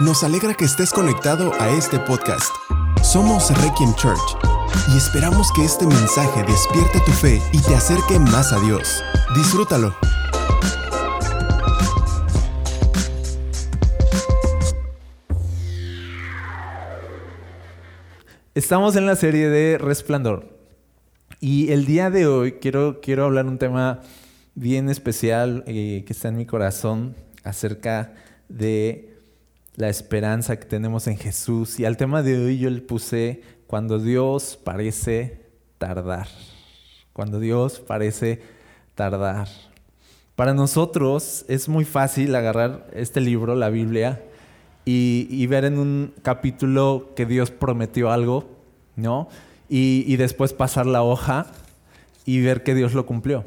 Nos alegra que estés conectado a este podcast. Somos Requiem Church y esperamos que este mensaje despierte tu fe y te acerque más a Dios. Disfrútalo. Estamos en la serie de Resplandor y el día de hoy quiero, quiero hablar un tema bien especial eh, que está en mi corazón acerca de la esperanza que tenemos en Jesús. Y al tema de hoy yo le puse cuando Dios parece tardar. Cuando Dios parece tardar. Para nosotros es muy fácil agarrar este libro, la Biblia, y, ver en un capítulo que Dios prometió algo, ¿no? Y, después pasar la hoja y ver que Dios lo cumplió.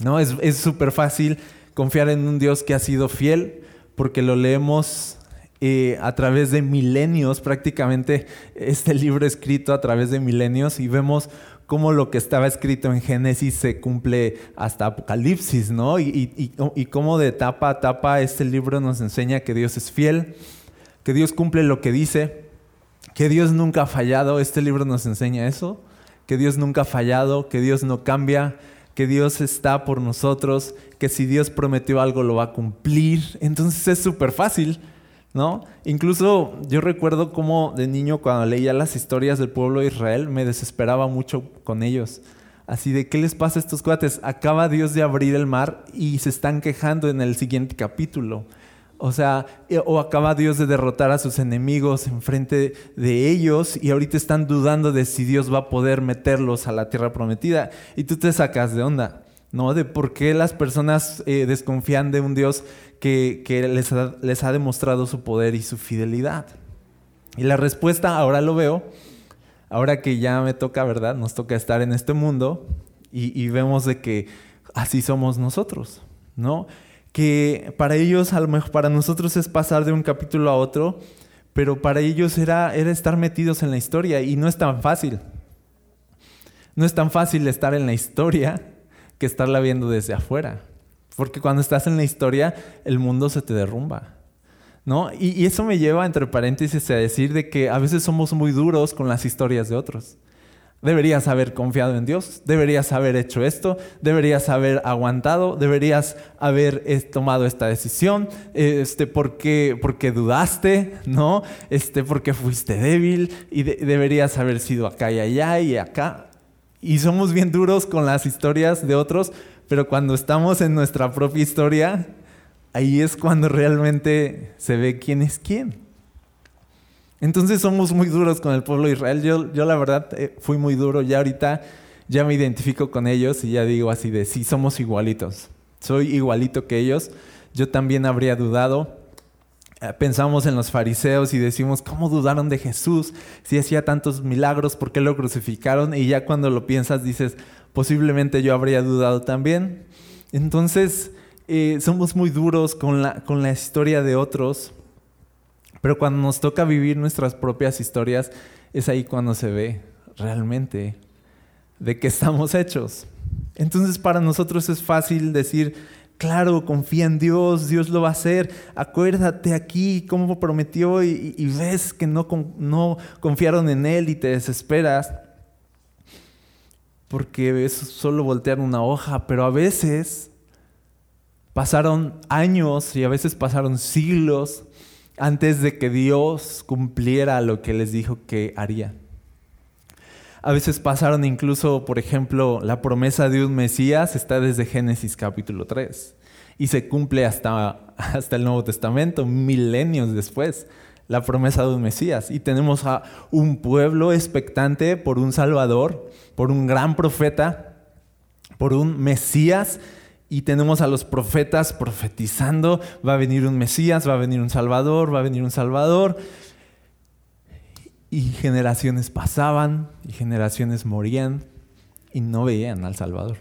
¿No? Es súper fácil confiar en un Dios que ha sido fiel porque lo leemos a través de milenios, prácticamente este libro escrito a través de milenios y vemos cómo lo que estaba escrito en Génesis se cumple hasta Apocalipsis, ¿no? Y, y, cómo de etapa a etapa este libro nos enseña que Dios es fiel, que Dios cumple lo que dice, que Dios nunca ha fallado. Este libro nos enseña eso, que Dios nunca ha fallado, que Dios no cambia, que Dios está por nosotros, que si Dios prometió algo lo va a cumplir. Entonces es súper fácil ¿no? Incluso yo recuerdo como de niño cuando leía las historias del pueblo de Israel me desesperaba mucho con ellos. Así de, ¿qué les pasa a estos cuates? Acaba Dios de abrir el mar y se están quejando en el siguiente capítulo. O sea, eh, o acaba Dios de derrotar a sus enemigos enfrente de ellos y ahorita están dudando de si Dios va a poder meterlos a la tierra prometida. Y tú te sacas de onda. ¿No? De por qué las personas eh, desconfían de un Dios que, les, ha, les, ha, demostrado su poder y su fidelidad. Y la respuesta, ahora lo veo, ahora que ya me toca, ¿verdad? Nos toca estar en este mundo y, vemos de que así somos nosotros, ¿no? Que para ellos, a lo mejor para nosotros es pasar de un capítulo a otro, pero para ellos era, era estar metidos en la historia y no es tan fácil. No es tan fácil estar en la historia que estarla viendo desde afuera. Porque cuando estás en la historia, el mundo se te derrumba. ¿No? Y, eso me lleva, entre paréntesis, a decir de que a veces somos muy duros con las historias de otros. Deberías haber confiado en Dios, deberías haber hecho esto, deberías haber aguantado, deberías haber eh, tomado esta decisión, este, porque, porque dudaste, ¿no? Este, porque fuiste débil y deberías haber sido acá y allá y acá. Y somos bien duros con las historias de otros, pero cuando estamos en nuestra propia historia, ahí es cuando realmente se ve quién es quién. Entonces somos muy duros con el pueblo de Israel. Yo, yo la verdad eh, fui muy duro. Ya ahorita ya me identifico con ellos y ya digo así de sí, somos igualitos. Soy igualito que ellos. Yo también habría dudado. Eh, pensamos en los fariseos y decimos, ¿cómo dudaron de Jesús? Si hacía tantos milagros, ¿por qué lo crucificaron? Y ya cuando lo piensas dices, posiblemente yo habría dudado también. Entonces, eh, somos muy duros con la, con la historia de otros, pero cuando nos toca vivir nuestras propias historias, es ahí cuando se ve realmente de qué estamos hechos. Entonces, para nosotros es fácil decir, Claro, confía en Dios, Dios lo va a hacer. Acuérdate aquí cómo prometió y, ves que no, no, confiaron en Él y te desesperas. Porque es solo voltear una hoja, pero a veces pasaron años y a veces pasaron siglos antes de que Dios cumpliera lo que les dijo que haría. A veces pasaron incluso, por ejemplo, la promesa de un Mesías está desde Génesis capítulo 3 y se cumple hasta, hasta el Nuevo Testamento, milenios después, la promesa de un Mesías. Y tenemos a un pueblo expectante por un Salvador, por un gran profeta, por un Mesías y tenemos a los profetas profetizando, va a venir un Mesías, va a venir un Salvador, va a venir un Salvador. Y generaciones pasaban y generaciones morían y no veían al Salvador.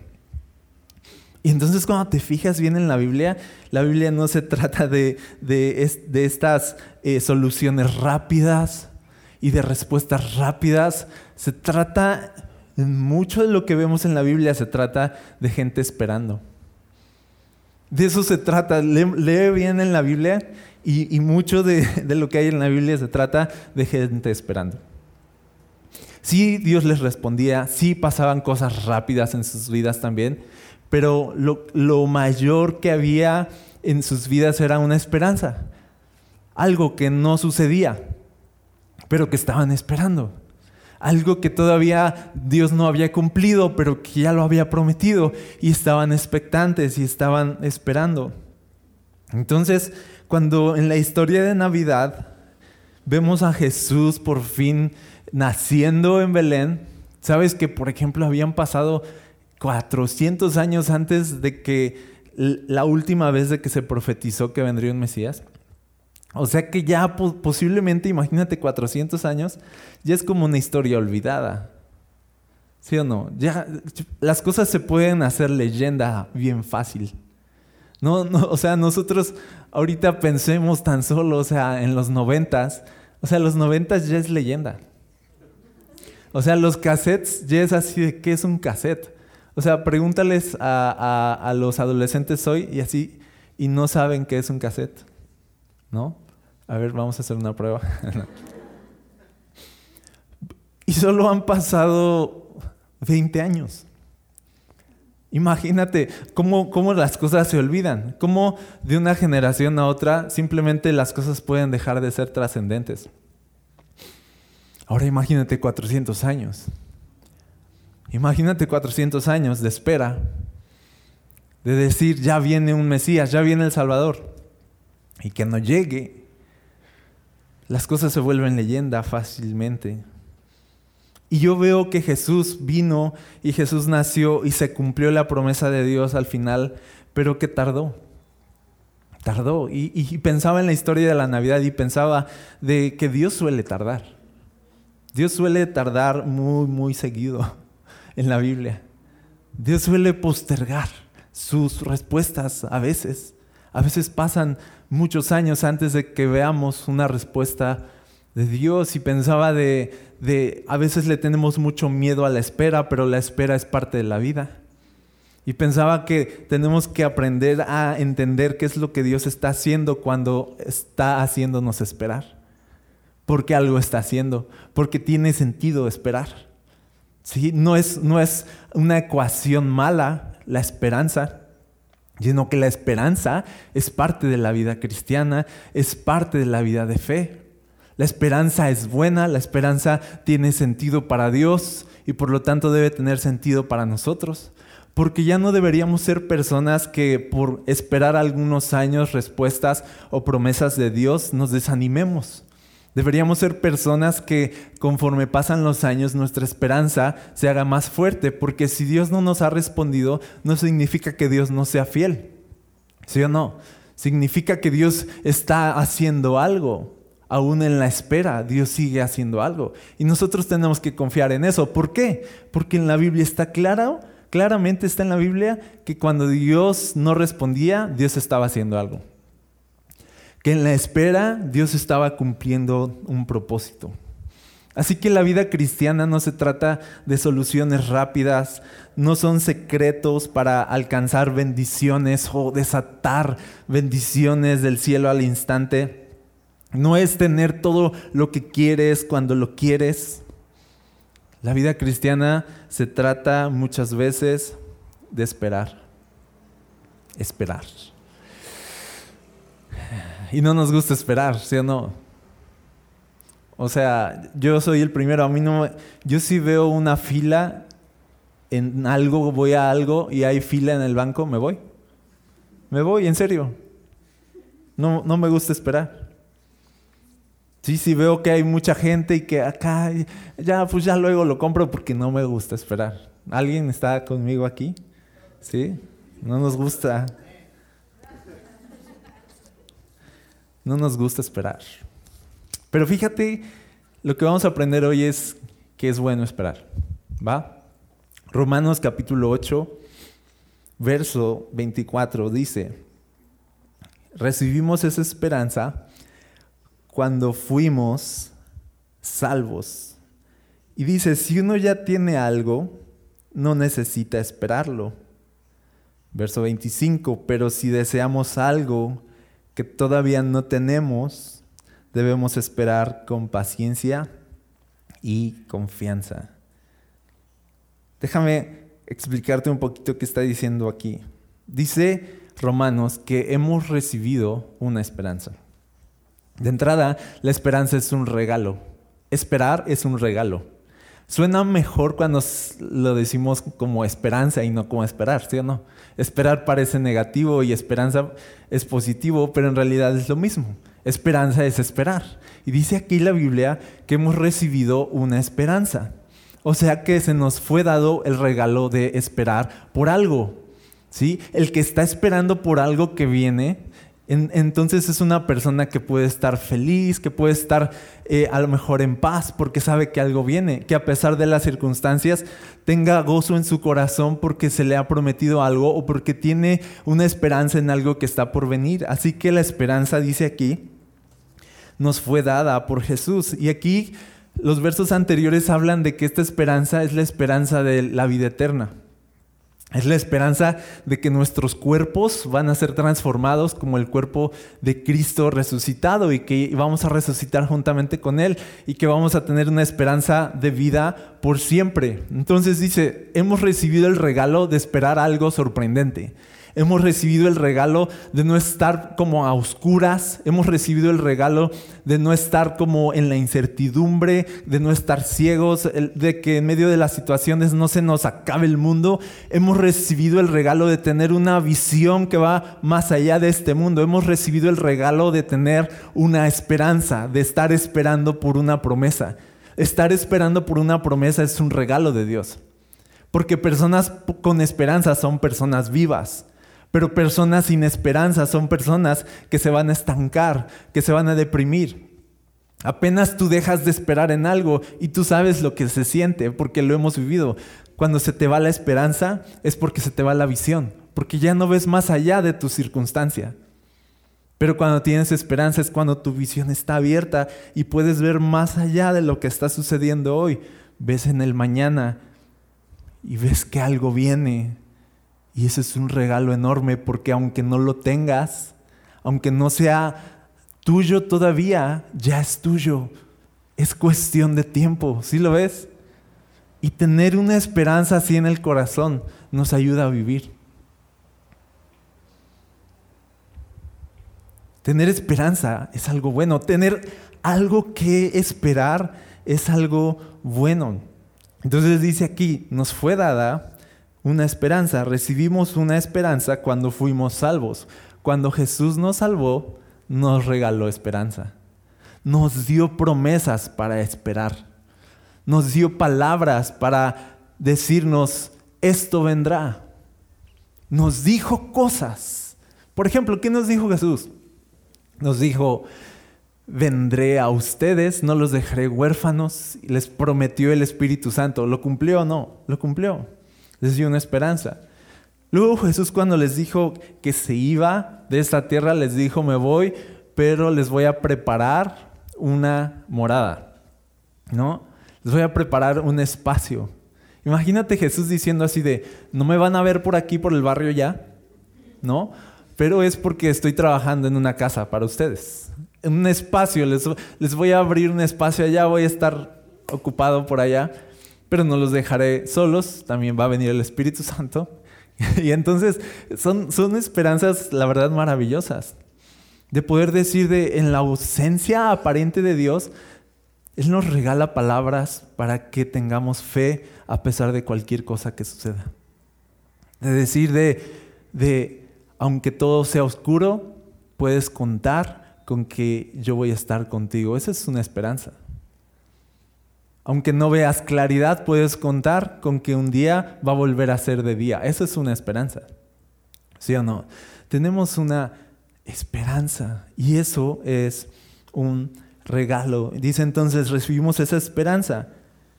Y entonces cuando te fijas bien en la Biblia, la Biblia no se trata de, de, estas eh, soluciones rápidas y de respuestas rápidas. Se trata, mucho de lo que vemos en la Biblia se trata de gente esperando. De eso se trata. Lee, bien en la Biblia y, mucho de, lo que hay en la Biblia se trata de gente esperando. Sí, Dios les respondía, sí pasaban cosas rápidas en sus vidas también, pero lo, mayor que había en sus vidas era una esperanza, algo que no sucedía, pero que estaban esperando, algo que todavía Dios no había cumplido, pero que ya lo había prometido y estaban expectantes y estaban esperando. Entonces, cuando en la historia de Navidad vemos a Jesús por fin naciendo en Belén, sabes que, por ejemplo, habían pasado 400 años antes de que la última vez de que se profetizó que vendría un Mesías. O sea que ya posiblemente, imagínate 400 años, ya es como una historia olvidada. ¿Sí o no? Ya las cosas se pueden hacer leyenda bien fácil. No, no, o sea, nosotros ahorita pensemos tan solo, o sea, en los noventas, o sea, los noventas ya es leyenda. O sea, los cassettes ya es así de qué es un cassette. O sea, pregúntales a, los adolescentes hoy y así, y no saben qué es un cassette. ¿No? A ver, vamos a hacer una prueba. y solo han pasado 20 años. Imagínate cómo, cómo, las cosas se olvidan, cómo de una generación a otra simplemente las cosas pueden dejar de ser trascendentes. Ahora imagínate 400 años. Imagínate 400 años de espera, de decir, ya viene un Mesías, ya viene el Salvador, y que no llegue. Las cosas se vuelven leyenda fácilmente. Y yo veo que Jesús vino y Jesús nació y se cumplió la promesa de Dios al final, pero que tardó. Tardó. Y, y pensaba en la historia de la Navidad y pensaba de que Dios suele tardar. Dios suele tardar muy, muy seguido en la Biblia. Dios suele postergar sus respuestas a veces. A veces pasan muchos años antes de que veamos una respuesta de Dios y pensaba de, de, a veces le tenemos mucho miedo a la espera, pero la espera es parte de la vida. Y pensaba que tenemos que aprender a entender qué es lo que Dios está haciendo cuando está haciéndonos esperar. Porque algo está haciendo, porque tiene sentido esperar. No, es, no es una ecuación mala la esperanza, sino que la esperanza es parte de la vida cristiana, es parte de la vida de fe. La esperanza es buena, la esperanza tiene sentido para Dios y por lo tanto debe tener sentido para nosotros. Porque ya no deberíamos ser personas que por esperar algunos años respuestas o promesas de Dios nos desanimemos. Deberíamos ser personas que conforme pasan los años nuestra esperanza se haga más fuerte, porque si Dios no nos ha respondido, no significa que Dios no sea fiel. ¿Sí o no? Significa que Dios está haciendo algo. Aún en la espera, Dios sigue haciendo algo. Y nosotros tenemos que confiar en eso. ¿Por qué? Porque en la Biblia está claro, claramente está en la Biblia que cuando Dios no respondía, Dios estaba haciendo algo que en la espera Dios estaba cumpliendo un propósito. Así que la vida cristiana no se trata de soluciones rápidas, no son secretos para alcanzar bendiciones o desatar bendiciones del cielo al instante. No es tener todo lo que quieres cuando lo quieres. La vida cristiana se trata muchas veces de esperar. Esperar y no nos gusta esperar, ¿sí o no? O sea, yo soy el primero, a mí no, yo sí veo una fila en algo, voy a algo y hay fila en el banco, me voy. Me voy, en serio. No, no me gusta esperar. Sí, sí veo que hay mucha gente y que acá, ya, pues ya luego lo compro porque no me gusta esperar. ¿Alguien está conmigo aquí? ¿Sí? No nos gusta. No nos gusta esperar. Pero fíjate, lo que vamos a aprender hoy es que es bueno esperar. ¿Va? Romanos capítulo 8, verso 24 dice, recibimos esa esperanza cuando fuimos salvos. Y dice, si uno ya tiene algo, no necesita esperarlo. Verso 25, pero si deseamos algo que todavía no tenemos, debemos esperar con paciencia y confianza. Déjame explicarte un poquito qué está diciendo aquí. Dice Romanos que hemos recibido una esperanza. De entrada, la esperanza es un regalo. Esperar es un regalo. Suena mejor cuando lo decimos como esperanza y no como esperar, ¿sí o no? Esperar parece negativo y esperanza es positivo, pero en realidad es lo mismo. Esperanza es esperar. Y dice aquí la Biblia que hemos recibido una esperanza. O sea que se nos fue dado el regalo de esperar por algo. ¿sí? El que está esperando por algo que viene, entonces es una persona que puede estar feliz, que puede estar eh, a lo mejor en paz porque sabe que algo viene, que a pesar de las circunstancias tenga gozo en su corazón porque se le ha prometido algo o porque tiene una esperanza en algo que está por venir. Así que la esperanza, dice aquí, nos fue dada por Jesús. Y aquí los versos anteriores hablan de que esta esperanza es la esperanza de la vida eterna. Es la esperanza de que nuestros cuerpos van a ser transformados como el cuerpo de Cristo resucitado y que vamos a resucitar juntamente con Él y que vamos a tener una esperanza de vida por siempre. Entonces dice, hemos recibido el regalo de esperar algo sorprendente. Hemos recibido el regalo de no estar como a oscuras. Hemos recibido el regalo de no estar como en la incertidumbre, de no estar ciegos, de que en medio de las situaciones no se nos acabe el mundo. Hemos recibido el regalo de tener una visión que va más allá de este mundo. Hemos recibido el regalo de tener una esperanza, de estar esperando por una promesa. Estar esperando por una promesa es un regalo de Dios. Porque personas con esperanza son personas vivas. Pero personas sin esperanza son personas que se van a estancar, que se van a deprimir. Apenas tú dejas de esperar en algo y tú sabes lo que se siente porque lo hemos vivido. Cuando se te va la esperanza es porque se te va la visión, porque ya no ves más allá de tu circunstancia. Pero cuando tienes esperanza es cuando tu visión está abierta y puedes ver más allá de lo que está sucediendo hoy. Ves en el mañana y ves que algo viene, y ese es un regalo enorme porque aunque no lo tengas, aunque no sea tuyo todavía, ya es tuyo. Es cuestión de tiempo, ¿sí lo ves? Y tener una esperanza así en el corazón nos ayuda a vivir. Tener esperanza es algo bueno. Tener algo que esperar es algo bueno. Entonces dice aquí, nos fue dada una esperanza. Recibimos una esperanza cuando fuimos salvos. Cuando Jesús nos salvó, nos regaló esperanza. Nos dio promesas para esperar. Nos dio palabras para decirnos, esto vendrá. Nos dijo cosas. Por ejemplo, ¿qué nos dijo Jesús? Nos dijo, vendré a ustedes, no los dejaré huérfanos. Les prometió el Espíritu Santo. ¿Lo cumplió o no? Lo cumplió les dio una esperanza. Luego Jesús cuando les dijo que se iba de esta tierra, les dijo, me voy, pero les voy a preparar una morada, ¿no? Les voy a preparar un espacio. Imagínate Jesús diciendo así de, no me van a ver por aquí, por el barrio ya, ¿no? Pero es porque estoy trabajando en una casa para ustedes, en un espacio, les, les voy a abrir un espacio allá, voy a estar ocupado por allá pero no los dejaré solos, también va a venir el Espíritu Santo. y entonces son, son esperanzas, la verdad, maravillosas. De poder decir de en la ausencia aparente de Dios, Él nos regala palabras para que tengamos fe a pesar de cualquier cosa que suceda. De decir de, de aunque todo sea oscuro, puedes contar con que yo voy a estar contigo. Esa es una esperanza. Aunque no veas claridad, puedes contar con que un día va a volver a ser de día. Eso es una esperanza. ¿Sí o no? Tenemos una esperanza y eso es un regalo. Dice entonces, recibimos esa esperanza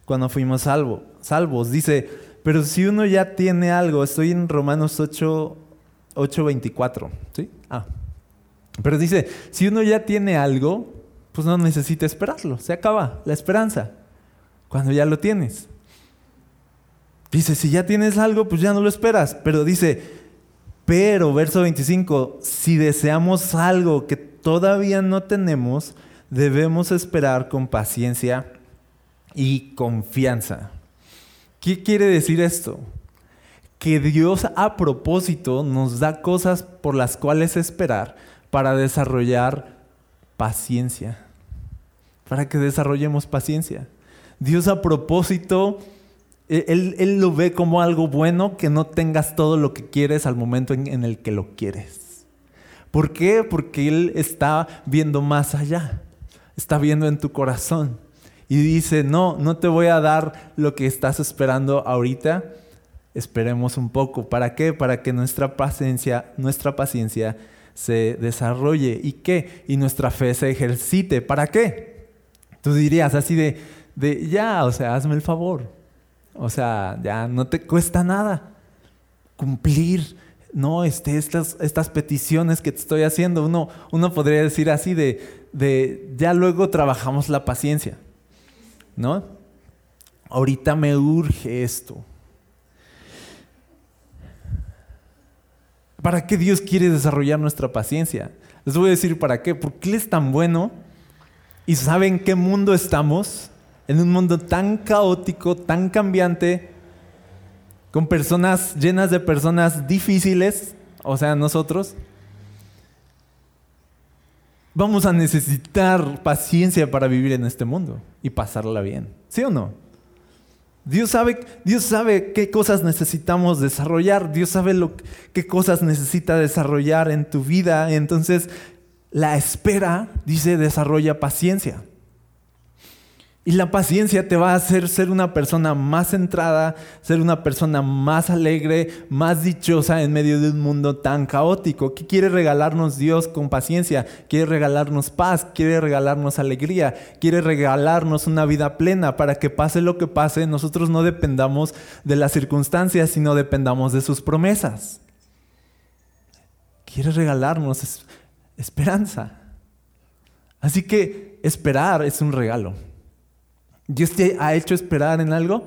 cuando fuimos salvo, salvos. Dice, pero si uno ya tiene algo, estoy en Romanos 8, 8 24. ¿sí? Ah. Pero dice, si uno ya tiene algo, pues no necesita esperarlo, se acaba la esperanza cuando ya lo tienes. Dice, si ya tienes algo, pues ya no lo esperas. Pero dice, Pero, verso 25, si deseamos algo que todavía no tenemos, debemos esperar con paciencia y confianza. ¿Qué quiere decir esto? Que Dios a propósito nos da cosas por las cuales esperar para desarrollar paciencia. Para que desarrollemos paciencia. Dios a propósito, e-, él, lo ve como algo bueno que no tengas todo lo que quieres al momento en, en el que lo quieres. ¿Por qué? Porque Él está viendo más allá. Está viendo en tu corazón. Y dice, no, no te voy a dar lo que estás esperando ahorita. Esperemos un poco. ¿Para qué? Para que nuestra paciencia, nuestra paciencia se desarrolle. ¿Y qué? Y nuestra fe se ejercite. ¿Para qué? Tú dirías así de, de ya, o sea, hazme el favor. O sea, ya no te cuesta nada cumplir no, este, estas, estas peticiones que te estoy haciendo. Uno, uno podría decir así de, de, ya luego trabajamos la paciencia. ¿No? Ahorita me urge esto. ¿Para qué Dios quiere desarrollar nuestra paciencia? Les voy a decir para qué. Porque Él es tan bueno y sabe en qué mundo estamos. En un mundo tan caótico, tan cambiante, con personas llenas de personas difíciles, o sea, nosotros. Vamos a necesitar paciencia para vivir en este mundo y pasarla bien. ¿Sí o no? Dios sabe, Dios sabe qué cosas necesitamos desarrollar, Dios sabe lo, qué cosas necesita desarrollar en tu vida. Entonces, la espera, dice, desarrolla paciencia. Y la paciencia te va a hacer ser una persona más centrada, ser una persona más alegre, más dichosa en medio de un mundo tan caótico. ¿Qué quiere regalarnos Dios con paciencia? Quiere regalarnos paz, quiere regalarnos alegría, quiere regalarnos una vida plena para que pase lo que pase, nosotros no dependamos de las circunstancias, sino dependamos de sus promesas. Quiere regalarnos esperanza. Así que esperar es un regalo. Dios te ha hecho esperar en algo.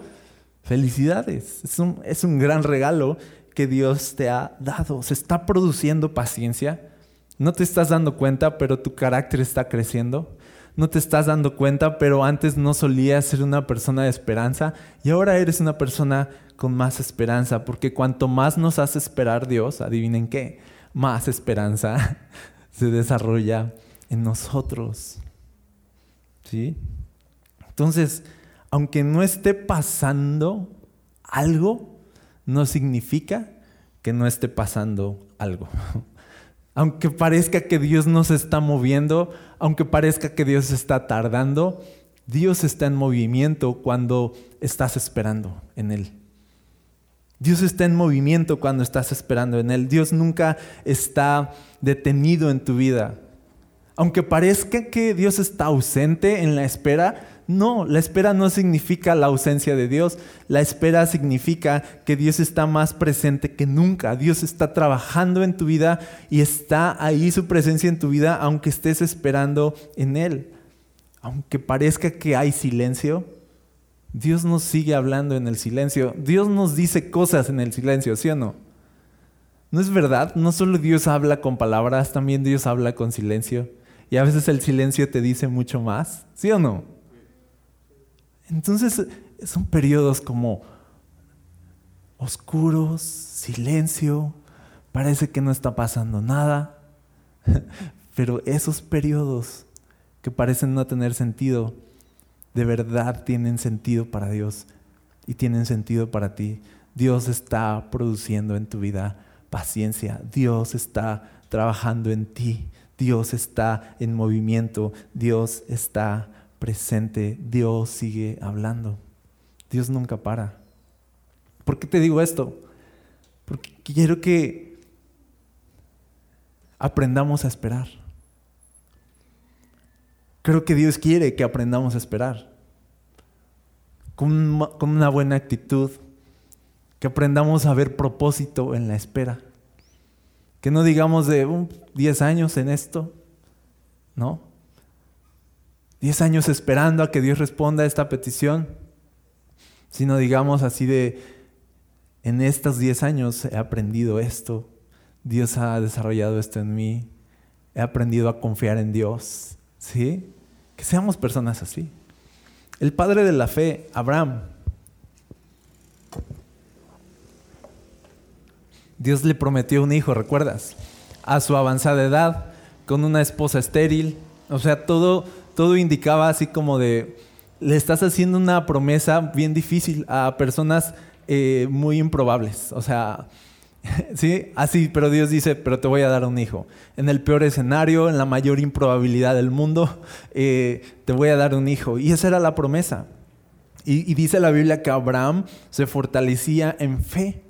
Felicidades. Es un, es un gran regalo que Dios te ha dado. Se está produciendo paciencia. No te estás dando cuenta, pero tu carácter está creciendo. No te estás dando cuenta, pero antes no solías ser una persona de esperanza y ahora eres una persona con más esperanza, porque cuanto más nos hace esperar Dios, adivinen qué, más esperanza se desarrolla en nosotros. ¿Sí? Entonces, aunque no esté pasando algo, no significa que no esté pasando algo. Aunque parezca que Dios no se está moviendo, aunque parezca que Dios está tardando, Dios está en movimiento cuando estás esperando en Él. Dios está en movimiento cuando estás esperando en Él. Dios nunca está detenido en tu vida. Aunque parezca que Dios está ausente en la espera, no, la espera no significa la ausencia de Dios. La espera significa que Dios está más presente que nunca. Dios está trabajando en tu vida y está ahí su presencia en tu vida aunque estés esperando en Él. Aunque parezca que hay silencio, Dios nos sigue hablando en el silencio. Dios nos dice cosas en el silencio, ¿sí o no? ¿No es verdad? No solo Dios habla con palabras, también Dios habla con silencio. Y a veces el silencio te dice mucho más, ¿sí o no? Entonces son periodos como oscuros, silencio, parece que no está pasando nada, pero esos periodos que parecen no tener sentido, de verdad tienen sentido para Dios y tienen sentido para ti. Dios está produciendo en tu vida paciencia, Dios está trabajando en ti, Dios está en movimiento, Dios está presente, Dios sigue hablando. Dios nunca para. ¿Por qué te digo esto? Porque quiero que aprendamos a esperar. Creo que Dios quiere que aprendamos a esperar. Con, una buena actitud. Que aprendamos a ver propósito en la espera. Que no digamos de 10 años en esto. ¿No? Diez años esperando a que Dios responda a esta petición, sino digamos así de, en estos diez años he aprendido esto, Dios ha desarrollado esto en mí, he aprendido a confiar en Dios, ¿sí? Que seamos personas así. El padre de la fe, Abraham, Dios le prometió un hijo, ¿recuerdas? A su avanzada edad, con una esposa estéril. O sea, todo, todo indicaba así como de, le estás haciendo una promesa bien difícil a personas eh, muy improbables. O sea, sí, así, pero Dios dice, pero te voy a dar un hijo. En el peor escenario, en la mayor improbabilidad del mundo, eh, te voy a dar un hijo. Y esa era la promesa. y dice la Biblia que Abraham se fortalecía en fe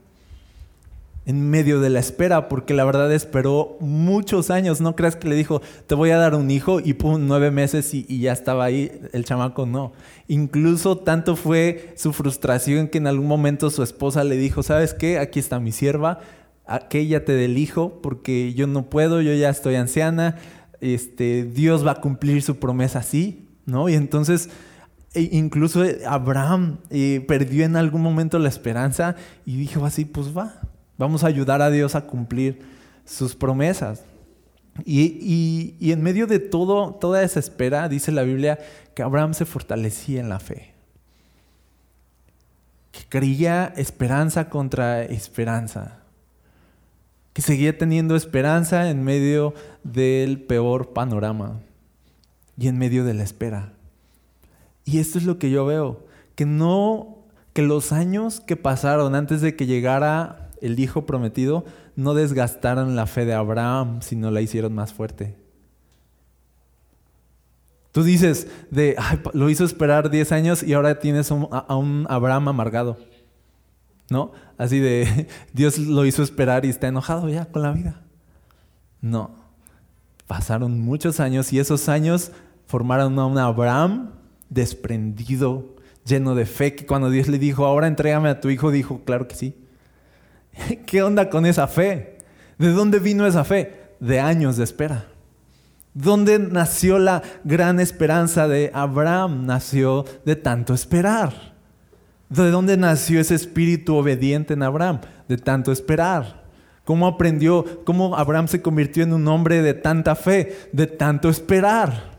en medio de la espera, porque la verdad esperó muchos años. No creas que le dijo, te voy a dar un hijo y pum, nueve meses y, ya estaba ahí el chamaco. No. Incluso tanto fue su frustración que en algún momento su esposa le dijo, ¿sabes qué? Aquí está mi sierva, aquella te del hijo, porque yo no puedo, yo ya estoy anciana. Este, Dios va a cumplir su promesa así, ¿no? Y entonces e incluso Abraham eh, perdió en algún momento la esperanza y dijo así, pues va, Vamos a ayudar a Dios a cumplir sus promesas. Y, en medio de todo, toda esa espera, dice la Biblia que Abraham se fortalecía en la fe. Que creía esperanza contra esperanza. Que seguía teniendo esperanza en medio del peor panorama y en medio de la espera. Y esto es lo que yo veo, que no, que los años que pasaron antes de que llegara el hijo prometido, no desgastaron la fe de Abraham, sino la hicieron más fuerte. Tú dices, de, lo hizo esperar 10 años y ahora tienes a un Abraham amargado. ¿No? Así de, Dios lo hizo esperar y está enojado ya con la vida. No. Pasaron muchos años y esos años formaron a un Abraham desprendido, lleno de fe, que cuando Dios le dijo, ahora entrégame a tu hijo, dijo, claro que sí. ¿Qué onda con esa fe? ¿De dónde vino esa fe? De años de espera. ¿Dónde nació la gran esperanza de Abraham? Nació de tanto esperar. ¿De dónde nació ese espíritu obediente en Abraham? De tanto esperar. ¿Cómo aprendió? ¿Cómo Abraham se convirtió en un hombre de tanta fe? De tanto esperar.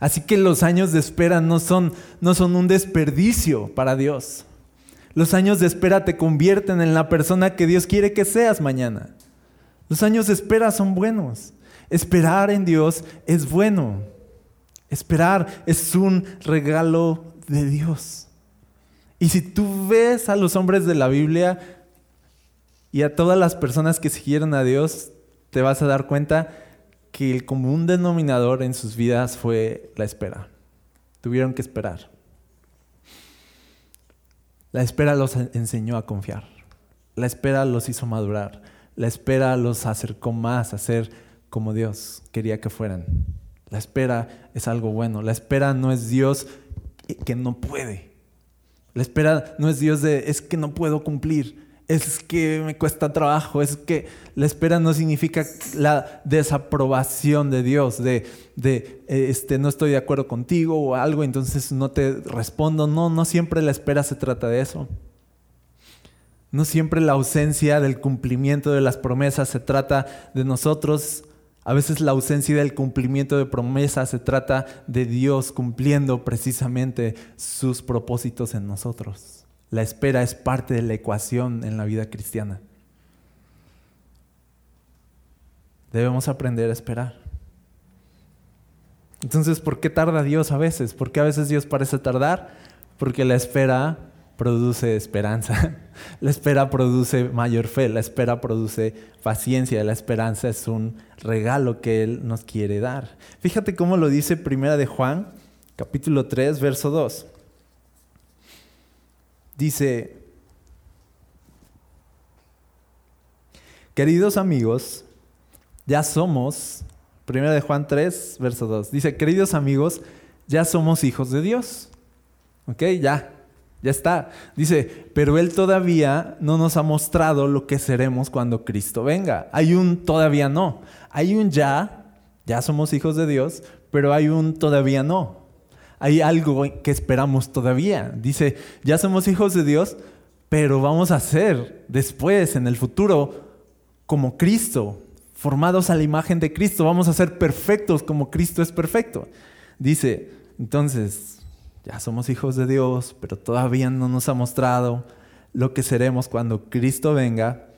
Así que los años de espera no son, no son un desperdicio para Dios. Los años de espera te convierten en la persona que Dios quiere que seas mañana. Los años de espera son buenos. Esperar en Dios es bueno. Esperar es un regalo de Dios. Y si tú ves a los hombres de la Biblia y a todas las personas que siguieron a Dios, te vas a dar cuenta que el común denominador en sus vidas fue la espera. Tuvieron que esperar. La espera los enseñó a confiar. La espera los hizo madurar. La espera los acercó más a ser como Dios quería que fueran. La espera es algo bueno. La espera no es Dios que no puede. La espera no es Dios de es que no puedo cumplir es que me cuesta trabajo, es que la espera no significa la desaprobación de Dios, de, de este, no estoy de acuerdo contigo o algo, entonces no te respondo. No, no siempre la espera se trata de eso. No siempre la ausencia del cumplimiento de las promesas se trata de nosotros. A veces la ausencia del cumplimiento de promesas se trata de Dios cumpliendo precisamente sus propósitos en nosotros. La espera es parte de la ecuación en la vida cristiana. Debemos aprender a esperar. Entonces, ¿por qué tarda Dios a veces? ¿Por qué a veces Dios parece tardar? Porque la espera produce esperanza. La espera produce mayor fe. La espera produce paciencia. La esperanza es un regalo que Él nos quiere dar. Fíjate cómo lo dice Primera de Juan, capítulo 3, verso 2 dice, queridos amigos, ya somos, 1 de Juan 3, verso 2, dice, queridos amigos, ya somos hijos de Dios. ¿Ok? Ya, ya está. Dice, pero Él todavía no nos ha mostrado lo que seremos cuando Cristo venga. Hay un todavía no. Hay un ya, ya somos hijos de Dios, pero hay un todavía no hay algo que esperamos todavía. Dice, ya somos hijos de Dios, pero vamos a ser después, en el futuro, como Cristo, formados a la imagen de Cristo, vamos a ser perfectos como Cristo es perfecto. Dice, entonces, ya somos hijos de Dios, pero todavía no nos ha mostrado lo que seremos cuando Cristo venga,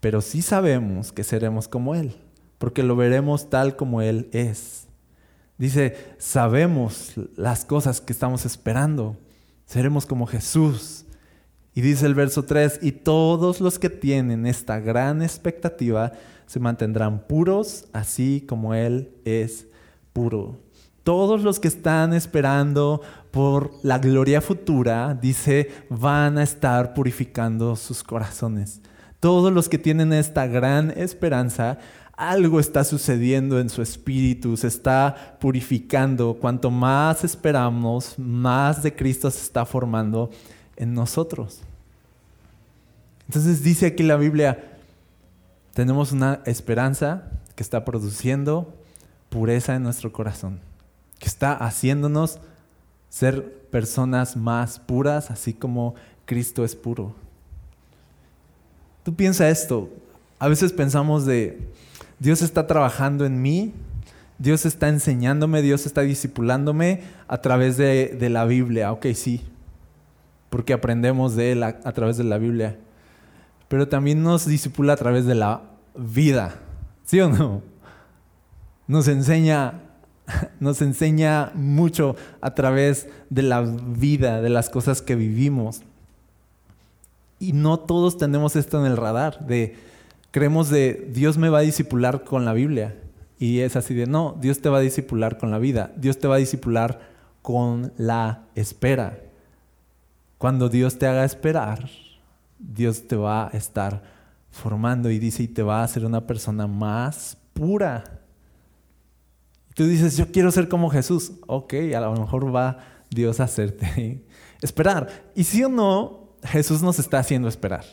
pero sí sabemos que seremos como Él, porque lo veremos tal como Él es. Dice, sabemos las cosas que estamos esperando, seremos como Jesús. Y dice el verso 3, y todos los que tienen esta gran expectativa se mantendrán puros, así como Él es puro. Todos los que están esperando por la gloria futura, dice, van a estar purificando sus corazones. Todos los que tienen esta gran esperanza, algo está sucediendo en su espíritu, se está purificando. Cuanto más esperamos, más de Cristo se está formando en nosotros. Entonces dice aquí la Biblia, tenemos una esperanza que está produciendo pureza en nuestro corazón que está haciéndonos ser personas más puras, así como Cristo es puro. Tú piensa esto, a veces pensamos de, Dios está trabajando en mí, Dios está enseñándome, Dios está discipulándome a través de, la Biblia. Ok, sí, porque aprendemos de Él a, a, través de la Biblia. Pero también nos disipula a través de la vida, ¿sí o no? Nos enseña nos enseña mucho a través de la vida, de las cosas que vivimos. Y no todos tenemos esto en el radar, de creemos de Dios me va a disipular con la Biblia. Y es así de, no, Dios te va a disipular con la vida, Dios te va a disipular con la espera. Cuando Dios te haga esperar, Dios te va a estar formando y dice, y te va a hacer una persona más pura. Tú dices, yo quiero ser como Jesús. Ok, a lo mejor va Dios a hacerte esperar. Y si o no, Jesús nos está haciendo esperar.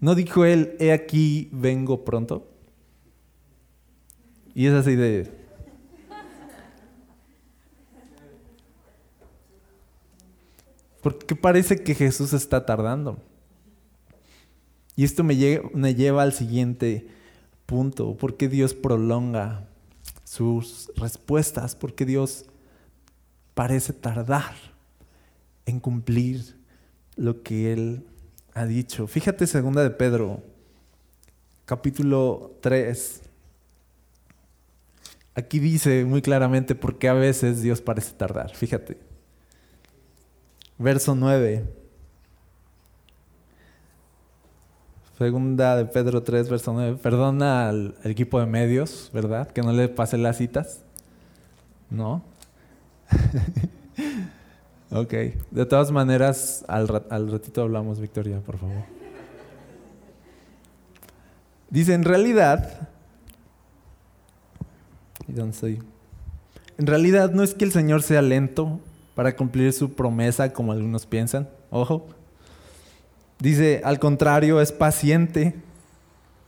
¿No dijo él, he aquí, vengo pronto? Y es así de... Porque parece que Jesús está tardando. Y esto me, lleva al siguiente punto. ¿Por qué Dios prolonga sus respuestas porque Dios parece tardar en cumplir lo que Él ha dicho. Fíjate segunda de Pedro, capítulo 3. Aquí dice muy claramente por qué a veces Dios parece tardar. Fíjate. Verso 9. Segunda de Pedro 3, verso 9. Perdona al, equipo de medios, ¿verdad? Que no le pase las citas. ¿No? ok. De todas maneras, al, ratito hablamos, Victoria, por favor. Dice, en realidad, ¿y dónde? En realidad no es que el Señor sea lento para cumplir su promesa como algunos piensan. Ojo, Dice, al contrario, es paciente.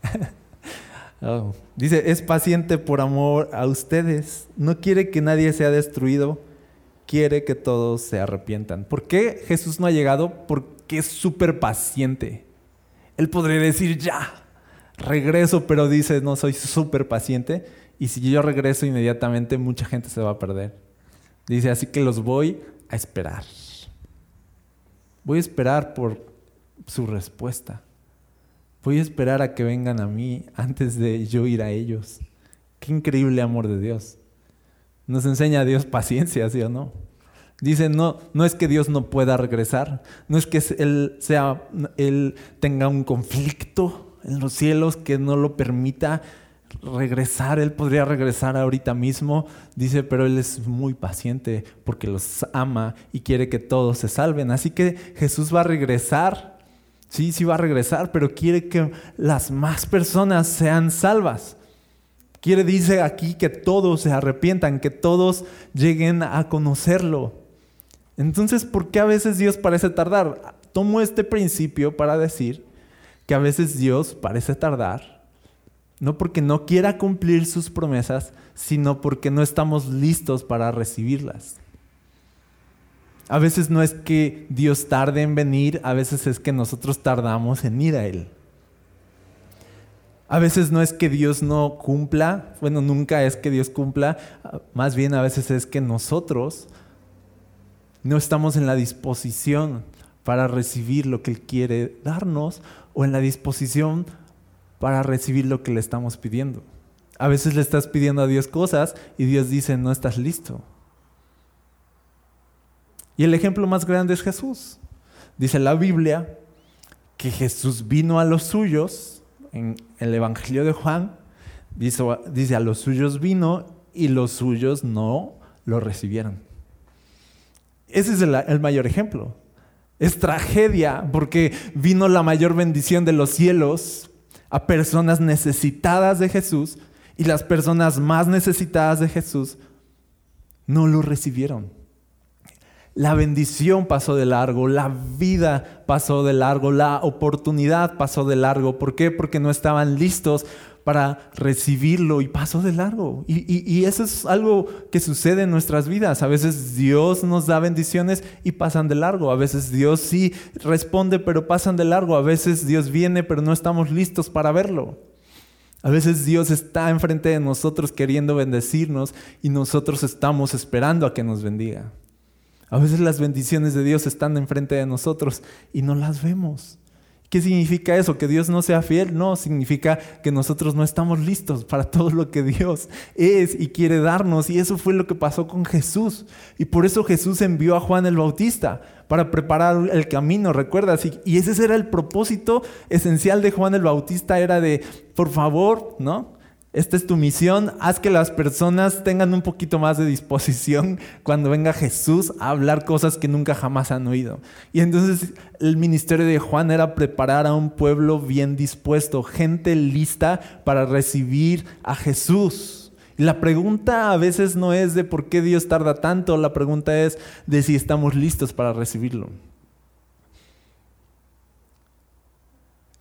Oh, dice, es paciente por amor a ustedes. No quiere que nadie sea destruido. Quiere que todos se arrepientan. ¿Por qué Jesús no ha llegado? Porque es súper paciente. Él podría decir, ya, regreso, pero dice, no, soy súper paciente. Y si yo regreso inmediatamente, mucha gente se va a perder. Dice, así que los voy a esperar. Voy a esperar por su respuesta. Voy a esperar a que vengan a mí antes de yo ir a ellos. Qué increíble amor de Dios. Nos enseña a Dios paciencia, ¿sí o no? Dice, no, no es que Dios no pueda regresar, no es que él, sea, él tenga un conflicto en los cielos que no lo permita regresar, Él podría regresar ahorita mismo, dice, pero Él es muy paciente porque los ama y quiere que todos se salven. Así que Jesús va a regresar Sí, sí va a regresar, pero quiere que las más personas sean salvas. Quiere, dice aquí, que todos se arrepientan, que todos lleguen a conocerlo. Entonces, ¿por qué a veces Dios parece tardar? Tomo este principio para decir que a veces Dios parece tardar, no porque no quiera cumplir sus promesas, sino porque no estamos listos para recibirlas. A veces no es que Dios tarde en venir, a veces es que nosotros tardamos en ir a Él. A veces no es que Dios no cumpla, bueno, nunca es que Dios cumpla, más bien a veces es que nosotros no estamos en la disposición para recibir lo que Él quiere darnos o en la disposición para recibir lo que le estamos pidiendo. A veces le estás pidiendo a Dios cosas y Dios dice, no estás listo. Y el ejemplo más grande es Jesús. Dice la Biblia que Jesús vino a los suyos, en el Evangelio de Juan, dice, a los suyos vino y los suyos no lo recibieron. Ese es el, el mayor ejemplo. Es tragedia porque vino la mayor bendición de los cielos a personas necesitadas de Jesús y las personas más necesitadas de Jesús no lo recibieron. La bendición pasó de largo, la vida pasó de largo, la oportunidad pasó de largo. ¿Por qué? Porque no estaban listos para recibirlo y pasó de largo. Y, eso es algo que sucede en nuestras vidas. A veces Dios nos da bendiciones y pasan de largo. A veces Dios sí responde, pero pasan de largo. A veces Dios viene, pero no estamos listos para verlo. A veces Dios está enfrente de nosotros queriendo bendecirnos y nosotros estamos esperando a que nos bendiga. A veces las bendiciones de Dios están enfrente de nosotros y no las vemos. ¿Qué significa eso? ¿Que Dios no sea fiel? No, significa que nosotros no estamos listos para todo lo que Dios es y quiere darnos. Y eso fue lo que pasó con Jesús. Y por eso Jesús envió a Juan el Bautista para preparar el camino, ¿recuerdas? Y, ese era el propósito esencial de Juan el Bautista, era de, por favor, ¿no? Esta es tu misión. Haz que las personas tengan un poquito más de disposición cuando venga Jesús a hablar cosas que nunca jamás han oído. Y entonces el ministerio de Juan era preparar a un pueblo bien dispuesto, gente lista para recibir a Jesús. La pregunta a veces no es de por qué Dios tarda tanto, la pregunta es de si estamos listos para recibirlo.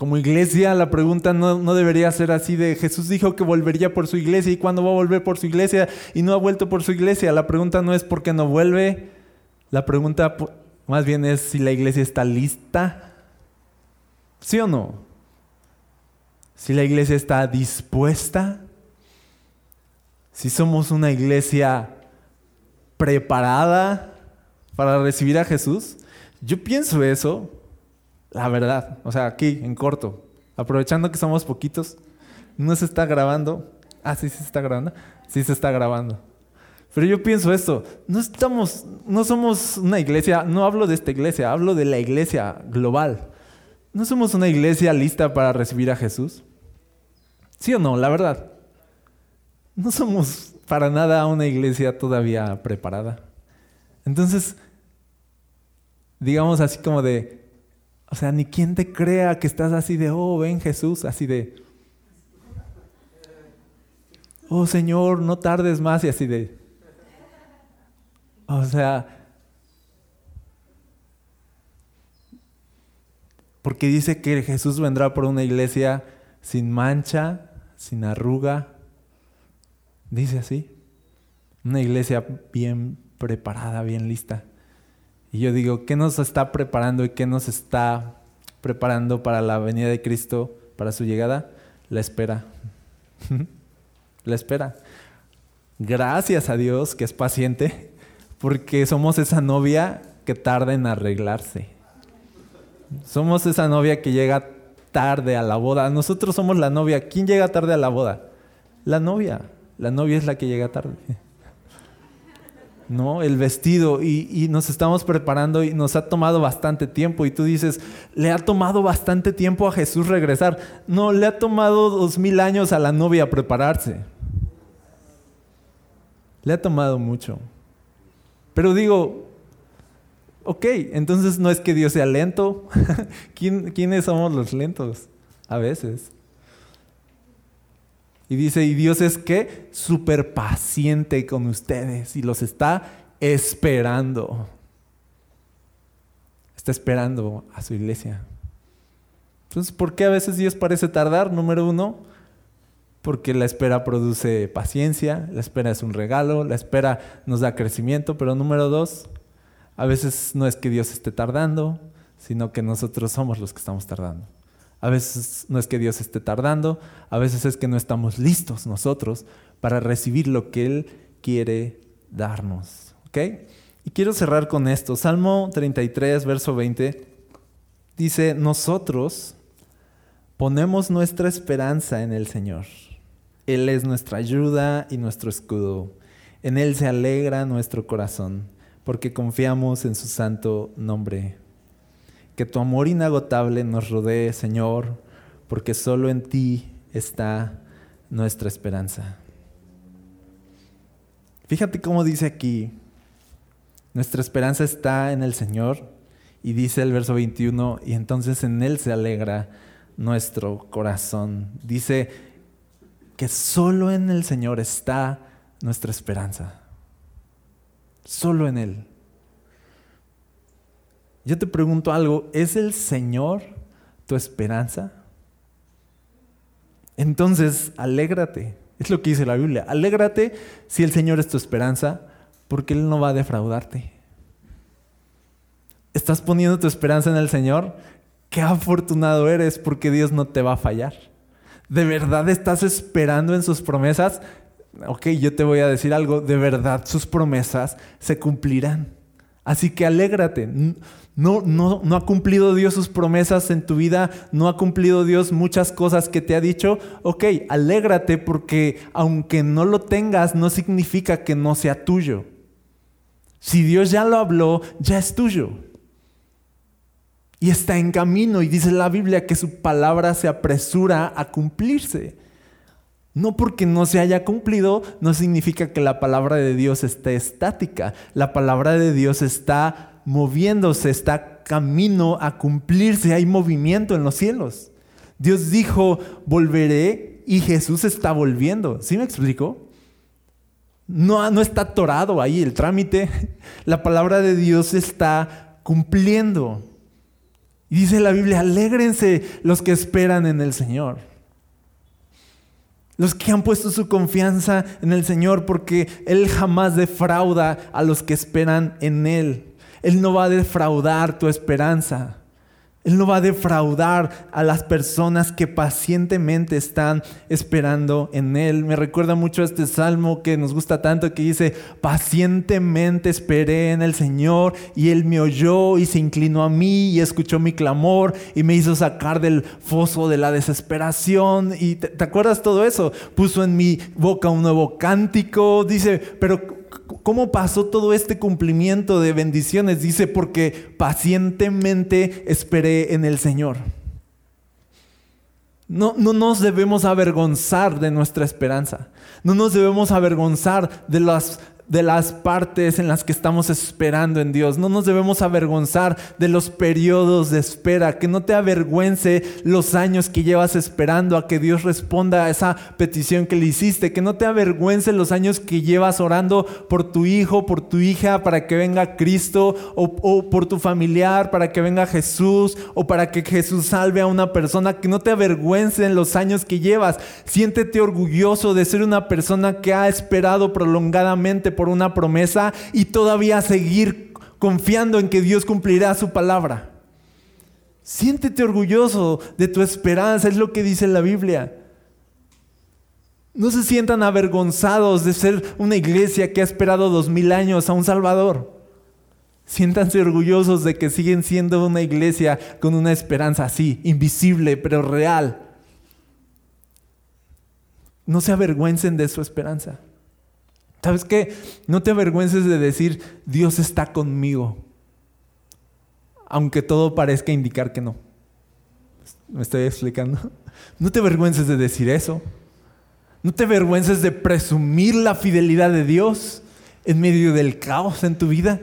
Como iglesia, la pregunta no, debería ser así de Jesús dijo que volvería por su iglesia y cuándo va a volver por su iglesia y no ha vuelto por su iglesia. La pregunta no es por qué no vuelve, la pregunta más bien es si la iglesia está lista. ¿Sí o no? Si la iglesia está dispuesta. Si somos una iglesia preparada para recibir a Jesús. Yo pienso eso la verdad, o sea, aquí, en corto, aprovechando que somos poquitos, no se está grabando. Ah, sí, sí se está grabando. Sí se está grabando. Pero yo pienso esto, no estamos, no somos una iglesia, no hablo de esta iglesia, hablo de la iglesia global. ¿No somos una iglesia lista para recibir a Jesús? ¿Sí o no? La verdad. No somos para nada una iglesia todavía preparada. Entonces, digamos así como de, o sea, ni quien te crea que estás así de, oh, ven Jesús, así de, oh Señor, no tardes más y así de, o sea, porque dice que Jesús vendrá por una iglesia sin mancha, sin arruga, dice así, una iglesia bien preparada, bien lista. Y yo digo, ¿qué nos está preparando y qué nos está preparando para la venida de Cristo, para su llegada? La espera. la espera. Gracias a Dios que es paciente, porque somos esa novia que tarda en arreglarse. Somos esa novia que llega tarde a la boda. Nosotros somos la novia. ¿Quién llega tarde a la boda? La novia. La novia es la que llega tarde. ¿No? El vestido y, nos estamos preparando y nos ha tomado bastante tiempo y tú dices, le ha tomado bastante tiempo a Jesús regresar. No, le ha tomado dos mil años a la novia prepararse. Le ha tomado mucho. Pero digo, ok, entonces no es que Dios sea lento. ¿Quiénes somos los lentos? A veces. Y dice, y Dios es que súper paciente con ustedes y los está esperando. Está esperando a su iglesia. Entonces, ¿por qué a veces Dios parece tardar? Número uno, porque la espera produce paciencia, la espera es un regalo, la espera nos da crecimiento, pero número dos, a veces no es que Dios esté tardando, sino que nosotros somos los que estamos tardando. A veces no es que Dios esté tardando, a veces es que no estamos listos nosotros para recibir lo que Él quiere darnos. ¿Ok? Y quiero cerrar con esto. Salmo 33, verso 20, dice, nosotros ponemos nuestra esperanza en el Señor. Él es nuestra ayuda y nuestro escudo. En Él se alegra nuestro corazón, porque confiamos en su santo nombre. Que tu amor inagotable nos rodee, Señor, porque solo en ti está nuestra esperanza. Fíjate cómo dice aquí, nuestra esperanza está en el Señor y dice el verso 21, y entonces en Él se alegra nuestro corazón. Dice que solo en el Señor está nuestra esperanza. Solo en Él. Yo te pregunto algo, ¿es el Señor tu esperanza? Entonces, alégrate. Es lo que dice la Biblia. Alégrate si el Señor es tu esperanza, porque Él no va a defraudarte. ¿Estás poniendo tu esperanza en el Señor? Qué afortunado eres porque Dios no te va a fallar. ¿De verdad estás esperando en sus promesas? Ok, yo te voy a decir algo. De verdad sus promesas se cumplirán. Así que alégrate. No, no, no ha cumplido Dios sus promesas en tu vida, no ha cumplido Dios muchas cosas que te ha dicho. Ok, alégrate porque aunque no lo tengas, no significa que no sea tuyo. Si Dios ya lo habló, ya es tuyo. Y está en camino y dice la Biblia que su palabra se apresura a cumplirse. No porque no se haya cumplido, no significa que la palabra de Dios esté estática. La palabra de Dios está moviéndose, está camino a cumplirse, hay movimiento en los cielos. Dios dijo, volveré y Jesús está volviendo. ¿Sí me explico? No, no está atorado ahí el trámite. La palabra de Dios está cumpliendo. Y dice la Biblia, alégrense los que esperan en el Señor. Los que han puesto su confianza en el Señor porque Él jamás defrauda a los que esperan en Él. Él no va a defraudar tu esperanza. Él no va a defraudar a las personas que pacientemente están esperando en Él. Me recuerda mucho a este salmo que nos gusta tanto que dice, pacientemente esperé en el Señor y Él me oyó y se inclinó a mí y escuchó mi clamor y me hizo sacar del foso de la desesperación. ¿Y te, te acuerdas todo eso? Puso en mi boca un nuevo cántico. Dice, pero ¿Cómo pasó todo este cumplimiento de bendiciones? Dice, porque pacientemente esperé en el Señor. No, no nos debemos avergonzar de nuestra esperanza. No nos debemos avergonzar de las de las partes en las que estamos esperando en Dios. No nos debemos avergonzar de los periodos de espera. Que no te avergüence los años que llevas esperando a que Dios responda a esa petición que le hiciste. Que no te avergüence los años que llevas orando por tu hijo, por tu hija, para que venga Cristo, o, o por tu familiar, para que venga Jesús, o para que Jesús salve a una persona. Que no te avergüence en los años que llevas. Siéntete orgulloso de ser una persona que ha esperado prolongadamente por una promesa y todavía seguir confiando en que Dios cumplirá su palabra. Siéntete orgulloso de tu esperanza, es lo que dice la Biblia. No se sientan avergonzados de ser una iglesia que ha esperado dos mil años a un Salvador. Siéntanse orgullosos de que siguen siendo una iglesia con una esperanza así, invisible, pero real. No se avergüencen de su esperanza. ¿Sabes qué? No te avergüences de decir, Dios está conmigo, aunque todo parezca indicar que no. ¿Me estoy explicando? No te avergüences de decir eso. No te avergüences de presumir la fidelidad de Dios en medio del caos en tu vida.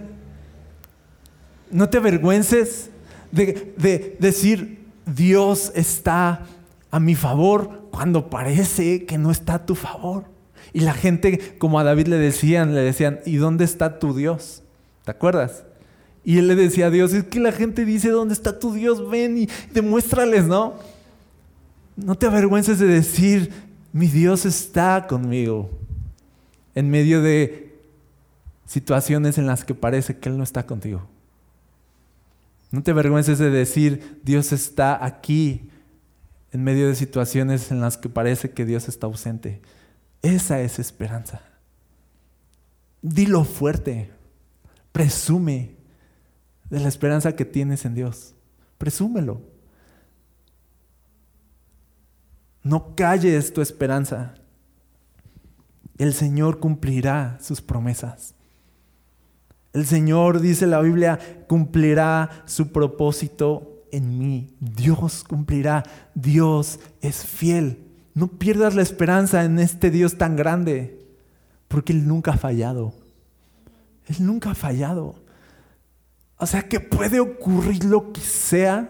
No te avergüences de, de decir, Dios está a mi favor cuando parece que no está a tu favor. Y la gente, como a David le decían, le decían, ¿y dónde está tu Dios? ¿Te acuerdas? Y él le decía a Dios, es que la gente dice, ¿dónde está tu Dios? Ven y demuéstrales, ¿no? No te avergüences de decir, mi Dios está conmigo. En medio de situaciones en las que parece que Él no está contigo. No te avergüences de decir, Dios está aquí en medio de situaciones en las que parece que Dios está ausente. Esa es esperanza. Dilo fuerte, presume de la esperanza que tienes en Dios. Presúmelo. No calles tu esperanza. El Señor cumplirá sus promesas. El Señor, dice la Biblia, cumplirá su propósito en mí. Dios cumplirá. Dios es fiel. No pierdas la esperanza en este Dios tan grande, porque Él nunca ha fallado. Él nunca ha fallado. O sea que puede ocurrir lo que sea.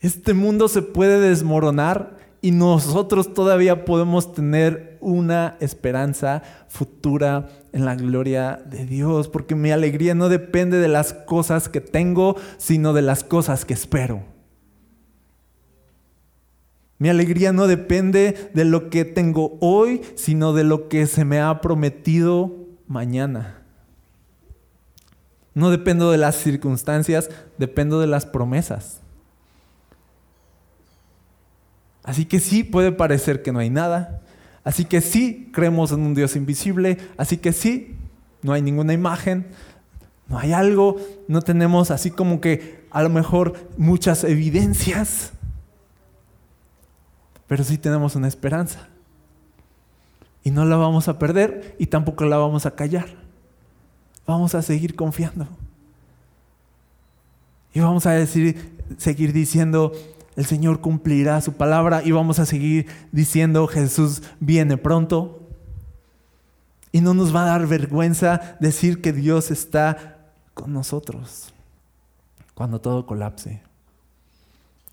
Este mundo se puede desmoronar y nosotros todavía podemos tener una esperanza futura en la gloria de Dios, porque mi alegría no depende de las cosas que tengo, sino de las cosas que espero. Mi alegría no depende de lo que tengo hoy, sino de lo que se me ha prometido mañana. No dependo de las circunstancias, dependo de las promesas. Así que sí puede parecer que no hay nada. Así que sí creemos en un Dios invisible. Así que sí, no hay ninguna imagen. No hay algo. No tenemos así como que a lo mejor muchas evidencias. Pero sí tenemos una esperanza. Y no la vamos a perder y tampoco la vamos a callar. Vamos a seguir confiando. Y vamos a decir, seguir diciendo, el Señor cumplirá su palabra y vamos a seguir diciendo Jesús viene pronto. Y no nos va a dar vergüenza decir que Dios está con nosotros cuando todo colapse.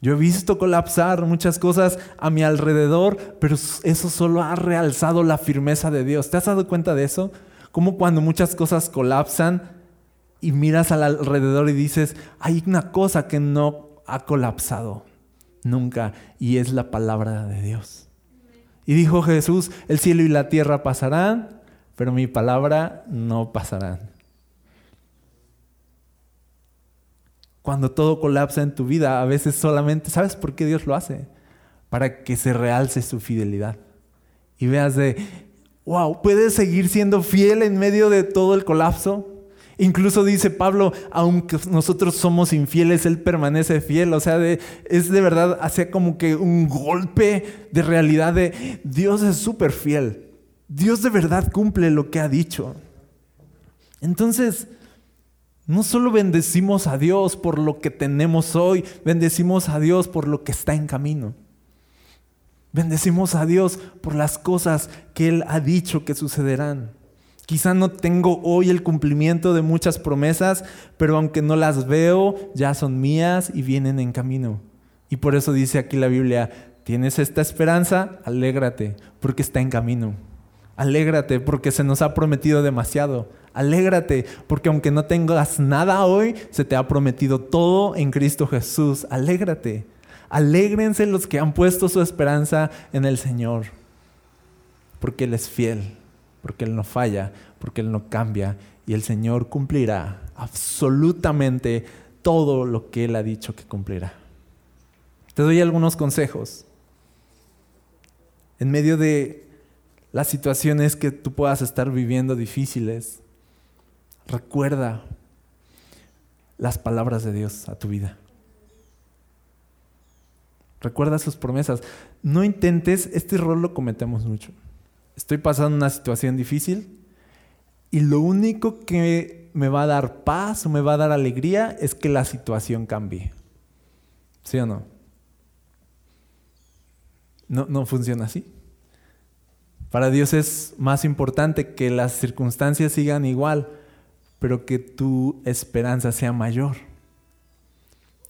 Yo he visto colapsar muchas cosas a mi alrededor, pero eso solo ha realzado la firmeza de Dios. ¿Te has dado cuenta de eso? Como cuando muchas cosas colapsan y miras al alrededor y dices, hay una cosa que no ha colapsado nunca, y es la palabra de Dios. Y dijo Jesús, el cielo y la tierra pasarán, pero mi palabra no pasarán. Cuando todo colapsa en tu vida, a veces solamente, ¿sabes por qué Dios lo hace? Para que se realce su fidelidad. Y veas de, wow, puedes seguir siendo fiel en medio de todo el colapso. Incluso dice Pablo, aunque nosotros somos infieles, Él permanece fiel. O sea, es de verdad, hace como que un golpe de realidad de Dios es súper fiel. Dios de verdad cumple lo que ha dicho. Entonces, no solo bendecimos a Dios por lo que tenemos hoy, bendecimos a Dios por lo que está en camino. Bendecimos a Dios por las cosas que Él ha dicho que sucederán. Quizá no tengo hoy el cumplimiento de muchas promesas, pero aunque no las veo, ya son mías y vienen en camino. Y por eso dice aquí la Biblia, tienes esta esperanza, alégrate, porque está en camino. Alégrate porque se nos ha prometido demasiado. Alégrate porque aunque no tengas nada hoy, se te ha prometido todo en Cristo Jesús. Alégrate. Alégrense los que han puesto su esperanza en el Señor, porque Él es fiel porque Él no falla, porque Él no cambia y el Señor cumplirá absolutamente todo lo que Él ha dicho que cumplirá. Te doy algunos consejos. En medio de las situaciones que tú puedas estar viviendo difíciles, recuerda las palabras de Dios a tu vida. Recuerda sus promesas. No intentes, este error lo cometemos mucho estoy pasando una situación difícil y lo único que me va a dar paz o me va a dar alegría es que la situación cambie. ¿Sí o no? No, no funciona así. Para Dios es más importante que las circunstancias sigan igual, pero que tu esperanza sea mayor.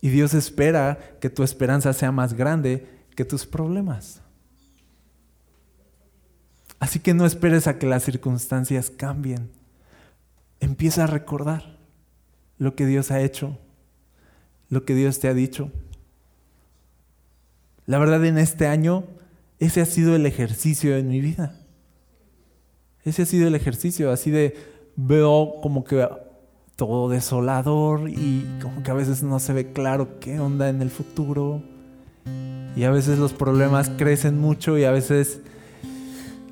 Y Dios espera que tu esperanza sea más grande que tus problemas. Así que no esperes a que las circunstancias cambien. Empieza a recordar lo que Dios ha hecho, lo que Dios te ha dicho. La verdad en este año, ese ha sido el ejercicio en mi vida. Ese ha sido el ejercicio, así de veo como que todo desolador y como que a veces no se ve claro qué onda en el futuro. Y a veces los problemas crecen mucho y a veces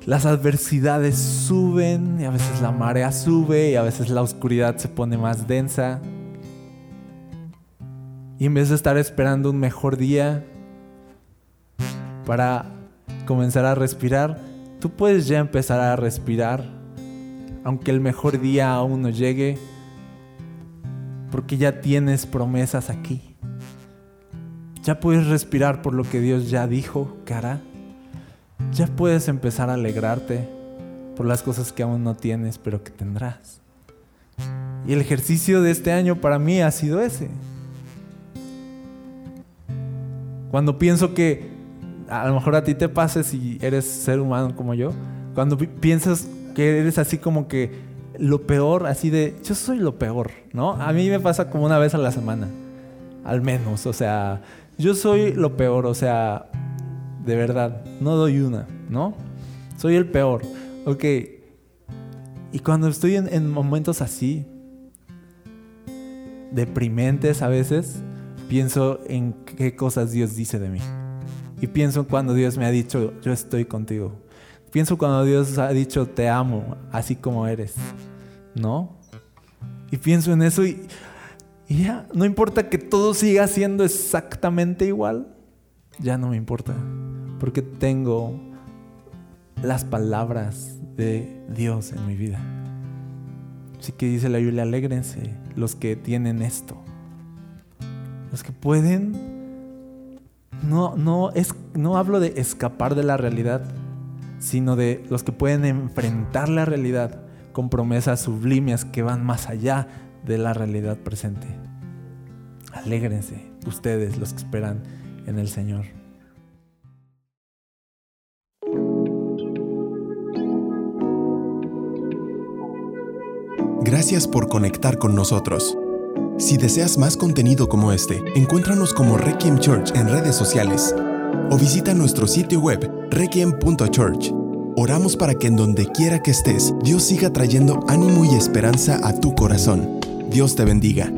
las adversidades suben y a veces la marea sube y a veces la oscuridad se pone más densa. Y en vez de estar esperando un mejor día para comenzar a respirar, tú puedes ya empezar a respirar, aunque el mejor día aún no llegue, porque ya tienes promesas aquí. Ya puedes respirar por lo que Dios ya dijo que hará. Ya puedes empezar a alegrarte por las cosas que aún no tienes, pero que tendrás. Y el ejercicio de este año para mí ha sido ese. Cuando pienso que a lo mejor a ti te pase si eres ser humano como yo, cuando piensas que eres así como que lo peor, así de, yo soy lo peor, ¿no? A mí me pasa como una vez a la semana, al menos, o sea, yo soy lo peor, o sea, de verdad, no doy una, ¿no? Soy el peor, ok. Y cuando estoy en, en momentos así, deprimentes a veces, pienso en qué cosas Dios dice de mí. Y pienso cuando Dios me ha dicho, yo estoy contigo. Pienso cuando Dios ha dicho, te amo, así como eres. ¿No? Y pienso en eso y, y ya, no importa que todo siga siendo exactamente igual, ya no me importa. Porque tengo las palabras de Dios en mi vida. Así que dice la Biblia, alégrense los que tienen esto. Los que pueden no, no, es, no hablo de escapar de la realidad, sino de los que pueden enfrentar la realidad con promesas sublimes que van más allá de la realidad presente. Alégrense ustedes los que esperan en el Señor. Gracias por conectar con nosotros. Si deseas más contenido como este, encuéntranos como Requiem Church en redes sociales o visita nuestro sitio web requiem.church. Oramos para que en donde quiera que estés, Dios siga trayendo ánimo y esperanza a tu corazón. Dios te bendiga.